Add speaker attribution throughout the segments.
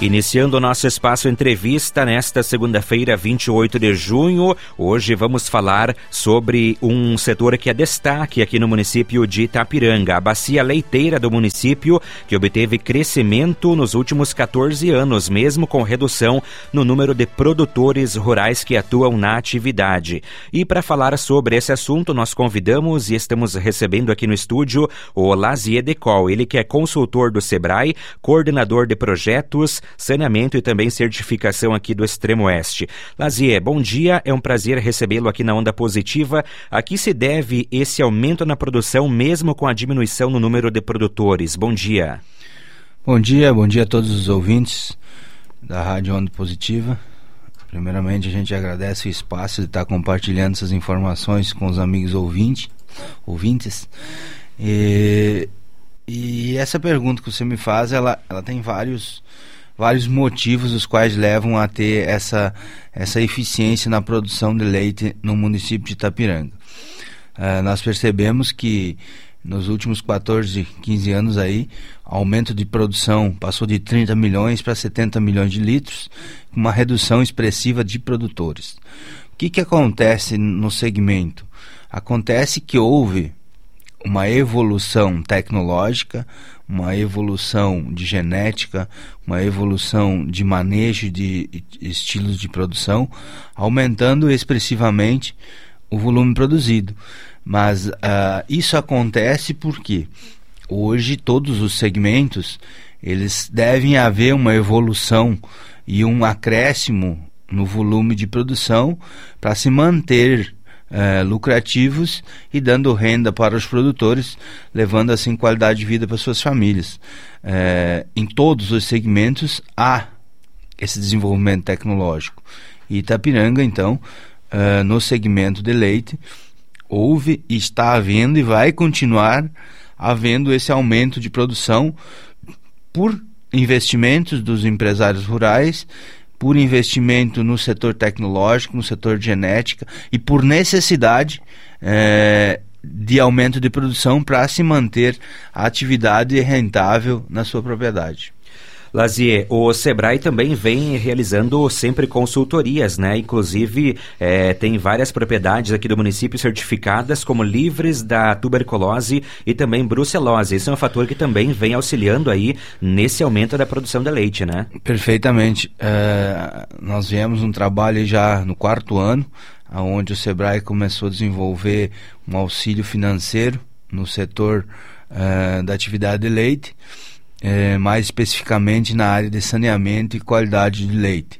Speaker 1: Iniciando o nosso espaço entrevista nesta segunda-feira, 28 de junho, hoje vamos falar sobre um setor que é destaque aqui no município de Itapiranga, a bacia leiteira do município, que obteve crescimento nos últimos 14 anos, mesmo com redução no número de produtores rurais que atuam na atividade. E para falar sobre esse assunto, nós convidamos e estamos recebendo aqui no estúdio o Lazier Decol, ele que é consultor do Sebrae, coordenador de projetos, saneamento e também certificação aqui do Extremo Oeste. Lazier, bom dia, é um prazer recebê-lo aqui na Onda Positiva. A que se deve esse aumento na produção, mesmo com a diminuição no número de produtores? Bom dia.
Speaker 2: Bom dia, bom dia a todos os ouvintes da Rádio Onda Positiva. Primeiramente, a gente agradece o espaço de estar compartilhando essas informações com os amigos ouvintes. ouvintes. E, e essa pergunta que você me faz, ela, ela tem vários vários motivos os quais levam a ter essa, essa eficiência na produção de leite no município de Itapiranga. Uh, nós percebemos que nos últimos 14, 15 anos aí, aumento de produção passou de 30 milhões para 70 milhões de litros, uma redução expressiva de produtores. O que, que acontece no segmento? Acontece que houve uma evolução tecnológica, uma evolução de genética, uma evolução de manejo de estilos de produção, aumentando expressivamente o volume produzido. Mas uh, isso acontece porque hoje todos os segmentos eles devem haver uma evolução e um acréscimo no volume de produção para se manter é, lucrativos e dando renda para os produtores, levando assim qualidade de vida para suas famílias. É, em todos os segmentos há esse desenvolvimento tecnológico. E Itapiranga, então, é, no segmento de leite, houve, está havendo e vai continuar havendo esse aumento de produção por investimentos dos empresários rurais por investimento no setor tecnológico, no setor de genética e por necessidade é, de aumento de produção para se manter a atividade rentável na sua propriedade.
Speaker 1: Lazier, o Sebrae também vem realizando sempre consultorias, né? Inclusive, é, tem várias propriedades aqui do município certificadas como livres da tuberculose e também brucelose. Esse é um fator que também vem auxiliando aí nesse aumento da produção de leite, né?
Speaker 2: Perfeitamente. É, nós viemos um trabalho já no quarto ano, onde o Sebrae começou a desenvolver um auxílio financeiro no setor uh, da atividade de leite é, mais especificamente na área de saneamento e qualidade de leite.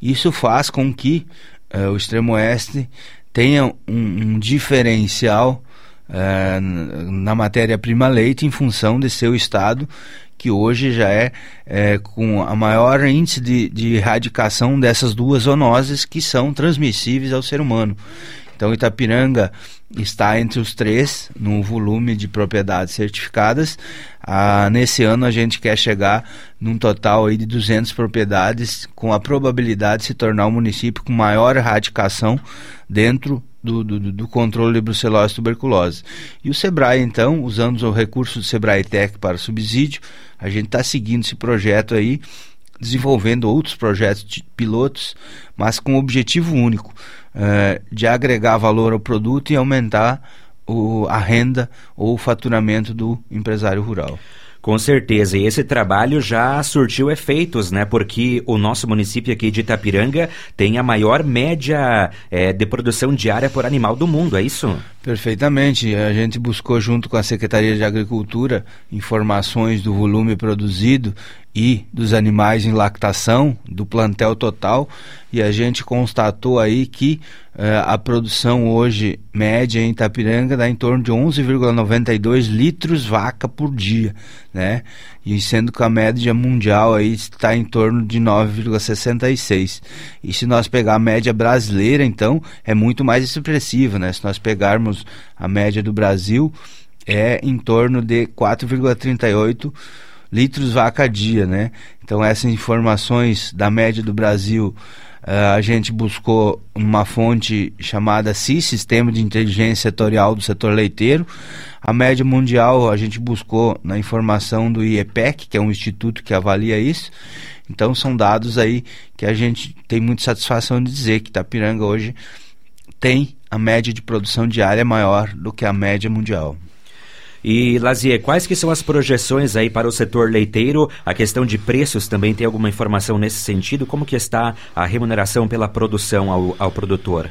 Speaker 2: Isso faz com que é, o extremo oeste tenha um, um diferencial é, na matéria-prima leite em função de seu estado, que hoje já é, é com a maior índice de, de erradicação dessas duas zoonoses que são transmissíveis ao ser humano. Então, Itapiranga está entre os três no volume de propriedades certificadas. Ah, nesse ano a gente quer chegar num total aí de 200 propriedades, com a probabilidade de se tornar um município com maior erradicação dentro do, do, do, controle de brucelose e tuberculose. E o Sebrae, então, usando o recurso do Sebrae Tech para subsídio, a gente está seguindo esse projeto aí, desenvolvendo outros projetos de pilotos, mas com um objetivo único, uh, de agregar valor ao produto e aumentar o, a renda ou o faturamento do empresário rural.
Speaker 1: Com certeza, e esse trabalho já surtiu efeitos, né? Porque o nosso município aqui de Itapiranga tem a maior média é, de produção diária por animal do mundo, é isso?
Speaker 2: Perfeitamente. A gente buscou, junto com a Secretaria de Agricultura, informações do volume produzido e dos animais em lactação, do plantel total, e a gente constatou aí que uh, a produção hoje média em Itapiranga dá em torno de 11,92 litros vaca por dia, né? E sendo que a média mundial aí está em torno de 9,66. E se nós pegar a média brasileira, então, é muito mais expressiva, né? Se nós pegarmos a média do Brasil, é em torno de 4,38 litros vaca dia, né? Então essas informações da média do Brasil Uh, a gente buscou uma fonte chamada CIS, Sistema de Inteligência Setorial do Setor Leiteiro. A média mundial a gente buscou na informação do IEPEC, que é um instituto que avalia isso. Então são dados aí que a gente tem muita satisfação de dizer que Itapiranga hoje tem a média de produção diária maior do que a média mundial.
Speaker 1: E, Lazier, quais que são as projeções aí para o setor leiteiro? A questão de preços também tem alguma informação nesse sentido? Como que está a remuneração pela produção ao, ao produtor?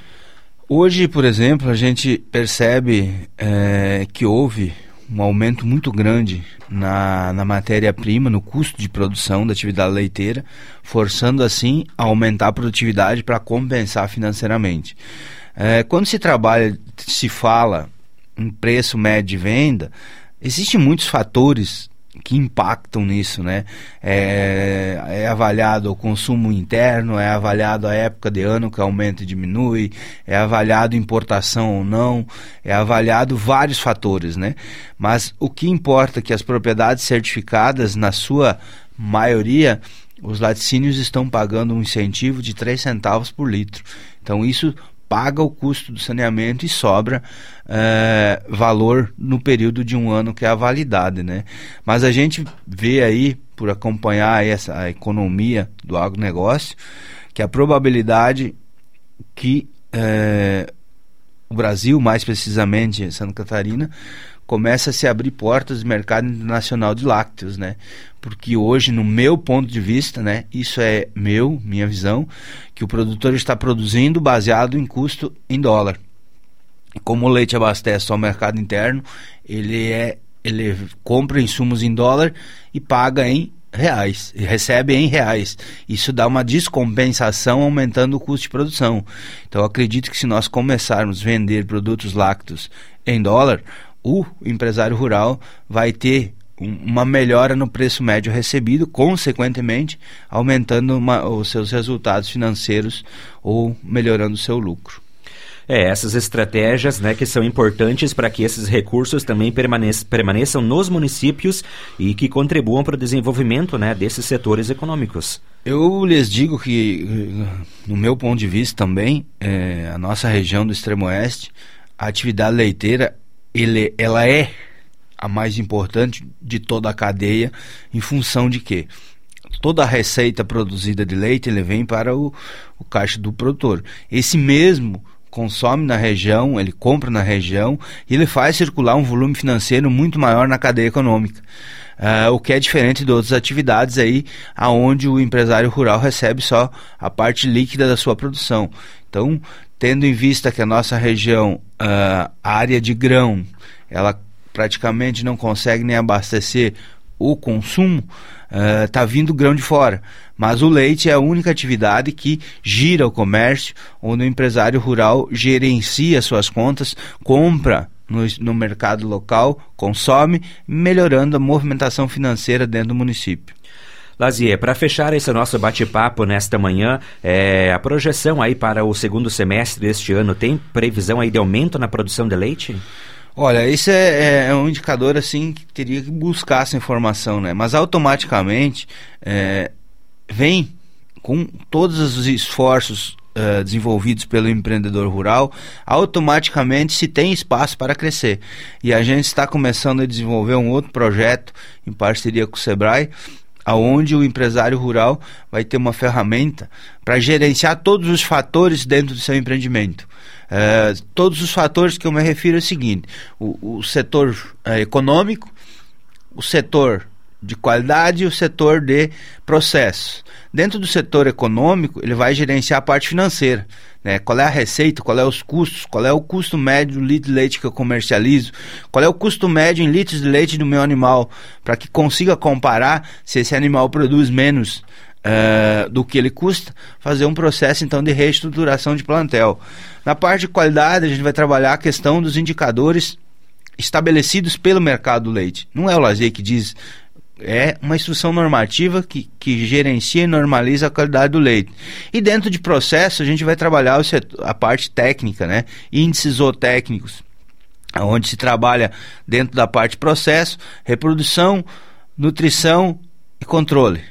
Speaker 2: Hoje, por exemplo, a gente percebe é, que houve um aumento muito grande na, na matéria-prima, no custo de produção da atividade leiteira, forçando assim a aumentar a produtividade para compensar financeiramente. É, quando se trabalha, se fala um preço médio de venda, existem muitos fatores que impactam nisso, né? É, é, avaliado o consumo interno, é avaliado a época de ano que aumenta e diminui, é avaliado importação ou não, é avaliado vários fatores, né? Mas o que importa é que as propriedades certificadas, na sua maioria, os laticínios estão pagando um incentivo de 3 centavos por litro. Então isso paga o custo do saneamento e sobra é, valor no período de um ano que é a validade, né? Mas a gente vê aí, por acompanhar essa a economia do agronegócio, que a probabilidade que é, o Brasil, mais precisamente Santa Catarina, começa a se abrir portas do mercado internacional de lácteos, né? Porque hoje, no meu ponto de vista, né, isso é meu, minha visão, que o produtor está produzindo baseado em custo em dólar. Como o leite abastece só o mercado interno, ele é ele compra insumos em dólar e paga em reais, e recebe em reais. Isso dá uma descompensação aumentando o custo de produção. Então acredito que se nós começarmos a vender produtos lácteos em dólar, o empresário rural vai ter uma melhora no preço médio recebido, consequentemente aumentando uma, os seus resultados financeiros ou melhorando o seu lucro.
Speaker 1: É, essas estratégias né, que são importantes para que esses recursos também permaneçam, permaneçam nos municípios e que contribuam para o desenvolvimento né, desses setores econômicos.
Speaker 2: Eu lhes digo que, no meu ponto de vista também, é, a nossa região do extremo oeste, a atividade leiteira ele, ela é a mais importante de toda a cadeia, em função de que toda a receita produzida de leite ele vem para o, o caixa do produtor. Esse mesmo consome na região, ele compra na região e ele faz circular um volume financeiro muito maior na cadeia econômica. Uh, o que é diferente de outras atividades aí, aonde o empresário rural recebe só a parte líquida da sua produção. Então, tendo em vista que a nossa região, uh, a área de grão, ela praticamente não consegue nem abastecer o consumo, está uh, vindo grão de fora. Mas o leite é a única atividade que gira o comércio, onde o empresário rural gerencia suas contas, compra no, no mercado local, consome, melhorando a movimentação financeira dentro do município.
Speaker 1: Lazier, para fechar esse nosso bate-papo nesta manhã, é, a projeção aí para o segundo semestre deste ano tem previsão aí de aumento na produção de leite?
Speaker 2: Olha, isso é, é, é um indicador assim que teria que buscar essa informação, né? Mas automaticamente é, vem com todos os esforços uh, desenvolvidos pelo empreendedor rural, automaticamente se tem espaço para crescer. E a gente está começando a desenvolver um outro projeto em parceria com o Sebrae, aonde o empresário rural vai ter uma ferramenta para gerenciar todos os fatores dentro do seu empreendimento. É, todos os fatores que eu me refiro é o seguinte: o, o setor é, econômico, o setor de qualidade e o setor de processos. Dentro do setor econômico, ele vai gerenciar a parte financeira. Né? Qual é a receita, qual é os custos, qual é o custo médio do litro de leite que eu comercializo, qual é o custo médio em litros de leite do meu animal, para que consiga comparar se esse animal produz menos uh, do que ele custa, fazer um processo então de reestruturação de plantel. Na parte de qualidade, a gente vai trabalhar a questão dos indicadores estabelecidos pelo mercado do leite. Não é o Lazer que diz é uma instrução normativa que, que gerencia e normaliza a qualidade do leite. E dentro de processo, a gente vai trabalhar a parte técnica, né? índices zootécnicos, onde se trabalha dentro da parte processo, reprodução, nutrição e controle.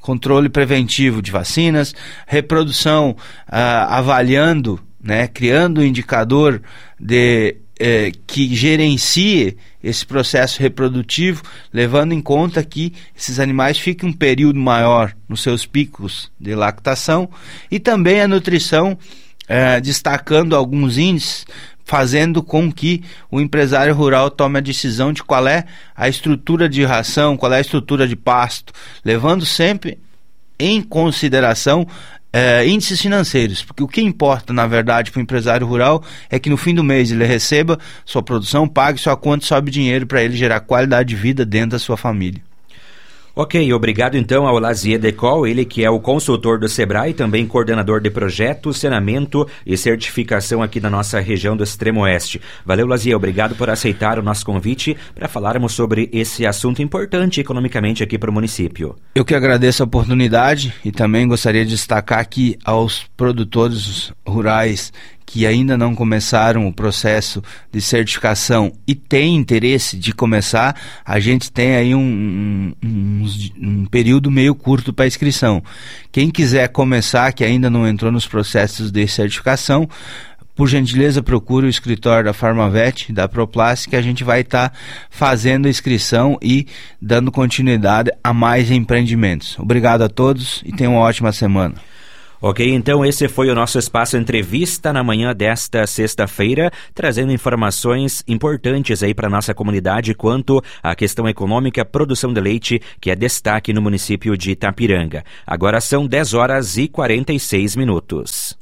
Speaker 2: controle preventivo de vacinas, reprodução ah, avaliando, né, criando indicador de eh, que gerencie esse processo reprodutivo, levando em conta que esses animais fiquem um período maior nos seus picos de lactação. E também a nutrição eh, destacando alguns índices fazendo com que o empresário rural tome a decisão de qual é a estrutura de ração, qual é a estrutura de pasto, levando sempre em consideração é, índices financeiros, porque o que importa, na verdade, para o empresário rural é que no fim do mês ele receba sua produção, pague sua conta sobe dinheiro para ele gerar qualidade de vida dentro da sua família.
Speaker 1: Ok, obrigado então ao Lazier Decol, ele que é o consultor do Sebrae, também coordenador de projeto, saneamento e certificação aqui na nossa região do Extremo Oeste. Valeu, Lazier, obrigado por aceitar o nosso convite para falarmos sobre esse assunto importante economicamente aqui para o município.
Speaker 2: Eu que agradeço a oportunidade e também gostaria de destacar aqui aos produtores rurais que ainda não começaram o processo de certificação e têm interesse de começar, a gente tem aí um, um, um, período meio curto para inscrição. Quem quiser começar, que ainda não entrou nos processos de certificação, por gentileza, procure o escritório da Farmavet, da Proplas, que a gente vai estar tá fazendo a inscrição e dando continuidade a mais empreendimentos. Obrigado a todos e tenham uma ótima semana.
Speaker 1: Ok, então esse foi o nosso espaço entrevista na manhã desta sexta-feira, trazendo informações importantes aí para nossa comunidade quanto à questão econômica, produção de leite, que é destaque no município de Itapiranga. Agora são 10 horas e 46 minutos.